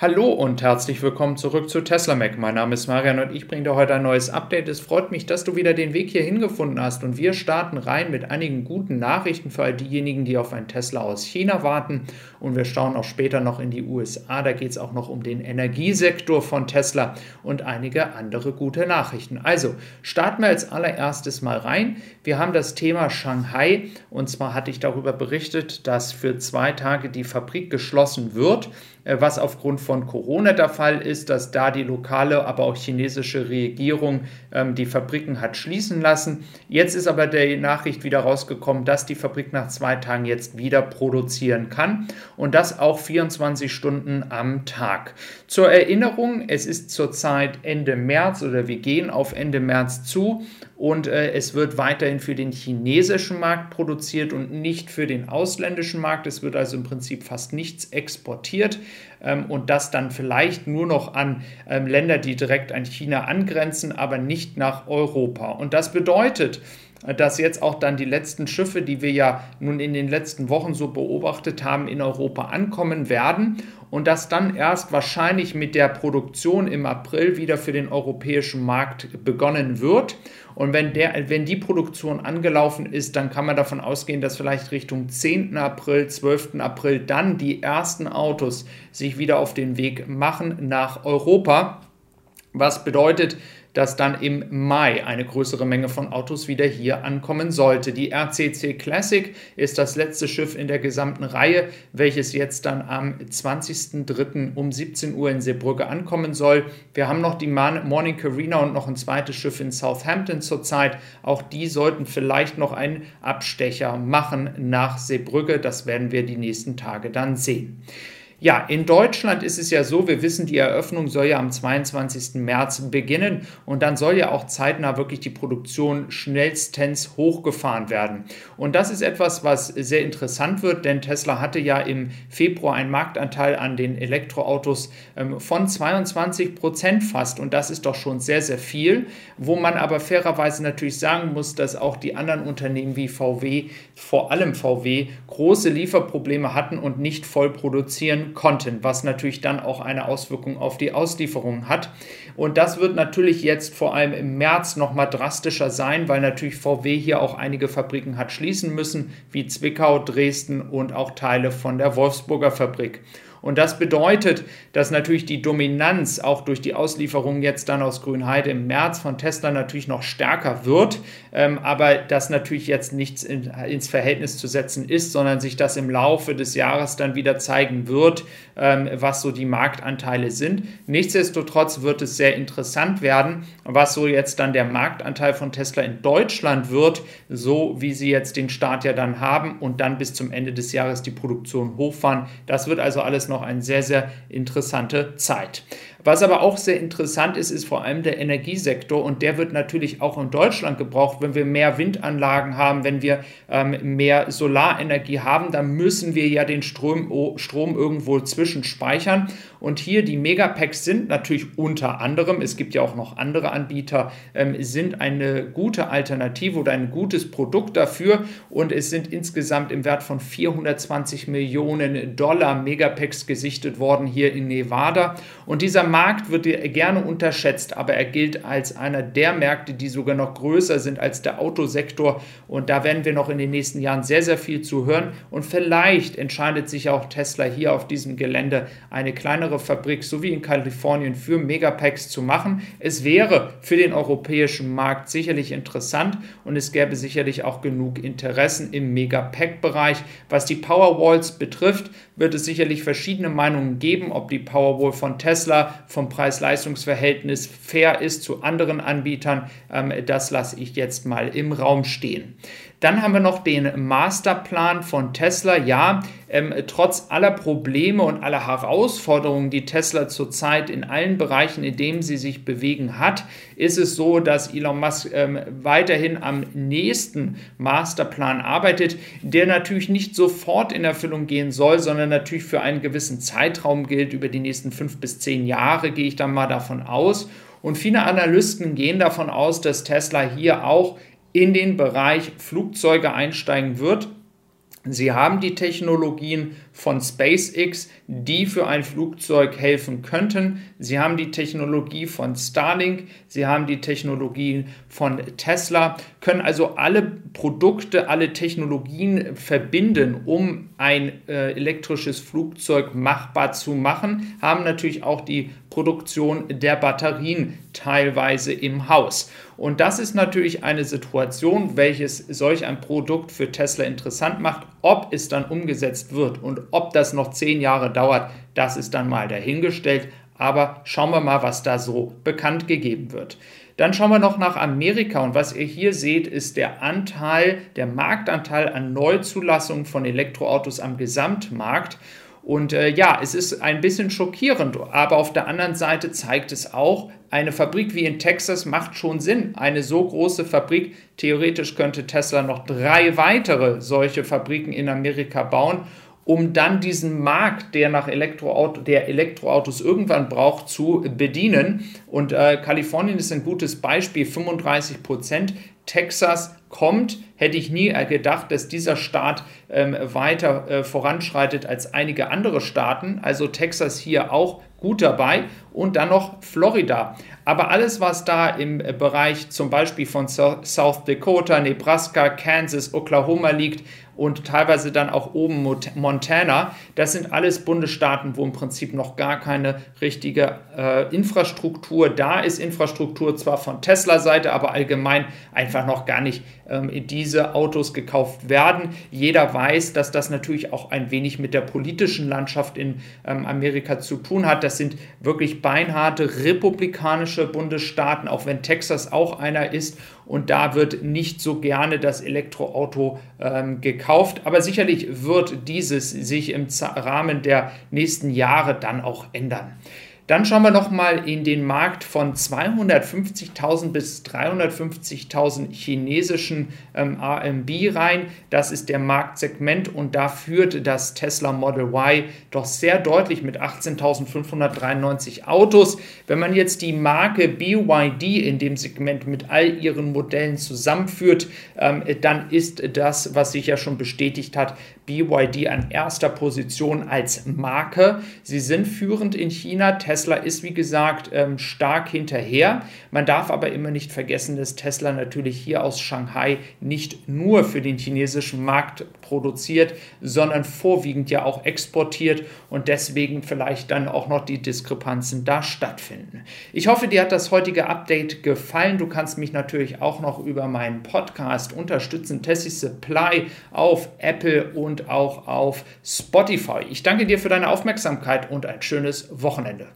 Hallo und herzlich willkommen zurück zu Tesla Mac. Mein Name ist Marian und ich bringe dir heute ein neues Update. Es freut mich, dass du wieder den Weg hier hingefunden hast und wir starten rein mit einigen guten Nachrichten für all diejenigen, die auf einen Tesla aus China warten und wir schauen auch später noch in die USA. Da geht es auch noch um den Energiesektor von Tesla und einige andere gute Nachrichten. Also starten wir als allererstes mal rein. Wir haben das Thema Shanghai und zwar hatte ich darüber berichtet, dass für zwei Tage die Fabrik geschlossen wird. Äh, was aufgrund von Corona der Fall ist, dass da die lokale, aber auch chinesische Regierung ähm, die Fabriken hat schließen lassen. Jetzt ist aber die Nachricht wieder rausgekommen, dass die Fabrik nach zwei Tagen jetzt wieder produzieren kann und das auch 24 Stunden am Tag. Zur Erinnerung, es ist zurzeit Ende März oder wir gehen auf Ende März zu und äh, es wird weiterhin für den chinesischen Markt produziert und nicht für den ausländischen Markt. Es wird also im Prinzip fast nichts exportiert ähm, und das dann vielleicht nur noch an ähm, Länder, die direkt an China angrenzen, aber nicht nach Europa. Und das bedeutet, dass jetzt auch dann die letzten Schiffe, die wir ja nun in den letzten Wochen so beobachtet haben, in Europa ankommen werden und dass dann erst wahrscheinlich mit der Produktion im April wieder für den europäischen Markt begonnen wird. Und wenn, der, wenn die Produktion angelaufen ist, dann kann man davon ausgehen, dass vielleicht Richtung 10. April, 12. April dann die ersten Autos sich wieder auf den Weg machen nach Europa. Was bedeutet, dass dann im Mai eine größere Menge von Autos wieder hier ankommen sollte. Die RCC Classic ist das letzte Schiff in der gesamten Reihe, welches jetzt dann am 20.03. um 17 Uhr in Seebrücke ankommen soll. Wir haben noch die Morning Carina und noch ein zweites Schiff in Southampton zurzeit. Auch die sollten vielleicht noch einen Abstecher machen nach Seebrücke. Das werden wir die nächsten Tage dann sehen. Ja, in Deutschland ist es ja so, wir wissen, die Eröffnung soll ja am 22. März beginnen und dann soll ja auch zeitnah wirklich die Produktion schnellstens hochgefahren werden. Und das ist etwas, was sehr interessant wird, denn Tesla hatte ja im Februar einen Marktanteil an den Elektroautos ähm, von 22 Prozent fast und das ist doch schon sehr, sehr viel, wo man aber fairerweise natürlich sagen muss, dass auch die anderen Unternehmen wie VW, vor allem VW, große Lieferprobleme hatten und nicht voll produzieren konnten, was natürlich dann auch eine Auswirkung auf die Auslieferung hat. Und das wird natürlich jetzt vor allem im März nochmal drastischer sein, weil natürlich VW hier auch einige Fabriken hat schließen müssen, wie Zwickau, Dresden und auch Teile von der Wolfsburger Fabrik. Und das bedeutet, dass natürlich die Dominanz auch durch die Auslieferung jetzt dann aus Grünheide im März von Tesla natürlich noch stärker wird, ähm, aber das natürlich jetzt nichts in, ins Verhältnis zu setzen ist, sondern sich das im Laufe des Jahres dann wieder zeigen wird, ähm, was so die Marktanteile sind. Nichtsdestotrotz wird es sehr interessant werden, was so jetzt dann der Marktanteil von Tesla in Deutschland wird, so wie sie jetzt den Start ja dann haben und dann bis zum Ende des Jahres die Produktion hochfahren. Das wird also alles noch noch eine sehr, sehr interessante Zeit. Was aber auch sehr interessant ist, ist vor allem der Energiesektor und der wird natürlich auch in Deutschland gebraucht. Wenn wir mehr Windanlagen haben, wenn wir ähm, mehr Solarenergie haben, dann müssen wir ja den Strom, Strom irgendwo zwischenspeichern. Und hier die Megapacks sind natürlich unter anderem, es gibt ja auch noch andere Anbieter, ähm, sind eine gute Alternative oder ein gutes Produkt dafür. Und es sind insgesamt im Wert von 420 Millionen Dollar Megapacks gesichtet worden hier in Nevada. Und dieser Markt wird gerne unterschätzt, aber er gilt als einer der Märkte, die sogar noch größer sind als der Autosektor. Und da werden wir noch in den nächsten Jahren sehr, sehr viel zu hören. Und vielleicht entscheidet sich auch Tesla hier auf diesem Gelände eine kleinere Fabrik, so wie in Kalifornien, für Megapacks zu machen. Es wäre für den europäischen Markt sicherlich interessant und es gäbe sicherlich auch genug Interessen im Megapack-Bereich. Was die Powerwalls betrifft, wird es sicherlich verschiedene Meinungen geben, ob die Powerwall von Tesla vom Preis-Leistungs-Verhältnis fair ist zu anderen Anbietern. Ähm, das lasse ich jetzt mal im Raum stehen. Dann haben wir noch den Masterplan von Tesla. Ja, ähm, trotz aller Probleme und aller Herausforderungen, die Tesla zurzeit in allen Bereichen, in denen sie sich bewegen hat, ist es so, dass Elon Musk ähm, weiterhin am nächsten Masterplan arbeitet, der natürlich nicht sofort in Erfüllung gehen soll, sondern natürlich für einen gewissen Zeitraum gilt. Über die nächsten fünf bis zehn Jahre gehe ich dann mal davon aus. Und viele Analysten gehen davon aus, dass Tesla hier auch in den Bereich Flugzeuge einsteigen wird. Sie haben die Technologien von SpaceX, die für ein Flugzeug helfen könnten. Sie haben die Technologie von Starlink, sie haben die Technologie von Tesla, können also alle Produkte, alle Technologien verbinden, um ein äh, elektrisches Flugzeug machbar zu machen, haben natürlich auch die Produktion der Batterien teilweise im Haus. Und das ist natürlich eine Situation, welches solch ein Produkt für Tesla interessant macht. Ob es dann umgesetzt wird und ob das noch zehn Jahre dauert, das ist dann mal dahingestellt. Aber schauen wir mal, was da so bekannt gegeben wird. Dann schauen wir noch nach Amerika und was ihr hier seht, ist der Anteil, der Marktanteil an Neuzulassungen von Elektroautos am Gesamtmarkt. Und äh, ja, es ist ein bisschen schockierend, aber auf der anderen Seite zeigt es auch, eine Fabrik wie in Texas macht schon Sinn. Eine so große Fabrik, theoretisch könnte Tesla noch drei weitere solche Fabriken in Amerika bauen um dann diesen Markt, der nach Elektroauto, der Elektroautos irgendwann braucht, zu bedienen. Und äh, Kalifornien ist ein gutes Beispiel, 35 Prozent. Texas kommt, hätte ich nie gedacht, dass dieser Staat ähm, weiter äh, voranschreitet als einige andere Staaten. Also Texas hier auch gut dabei und dann noch Florida. Aber alles, was da im Bereich zum Beispiel von South Dakota, Nebraska, Kansas, Oklahoma liegt und teilweise dann auch oben Montana, das sind alles Bundesstaaten, wo im Prinzip noch gar keine richtige äh, Infrastruktur da ist. Infrastruktur zwar von Tesla-Seite, aber allgemein einfach noch gar nicht ähm, diese Autos gekauft werden. Jeder weiß, dass das natürlich auch ein wenig mit der politischen Landschaft in ähm, Amerika zu tun hat. Das sind wirklich beinharte republikanische Bundesstaaten, auch wenn Texas auch einer ist. Und da wird nicht so gerne das Elektroauto ähm, gekauft. Aber sicherlich wird dieses sich im Rahmen der nächsten Jahre dann auch ändern. Dann schauen wir nochmal in den Markt von 250.000 bis 350.000 chinesischen ähm, RMB rein. Das ist der Marktsegment und da führt das Tesla Model Y doch sehr deutlich mit 18.593 Autos. Wenn man jetzt die Marke BYD in dem Segment mit all ihren Modellen zusammenführt, ähm, dann ist das, was sich ja schon bestätigt hat, BYD an erster Position als Marke. Sie sind führend in China. Tesla ist, wie gesagt, ähm, stark hinterher. Man darf aber immer nicht vergessen, dass Tesla natürlich hier aus Shanghai nicht nur für den chinesischen Markt produziert, sondern vorwiegend ja auch exportiert und deswegen vielleicht dann auch noch die Diskrepanzen da stattfinden. Ich hoffe, dir hat das heutige Update gefallen. Du kannst mich natürlich auch noch über meinen Podcast unterstützen, Tessie Supply auf Apple und und auch auf Spotify. Ich danke dir für deine Aufmerksamkeit und ein schönes Wochenende.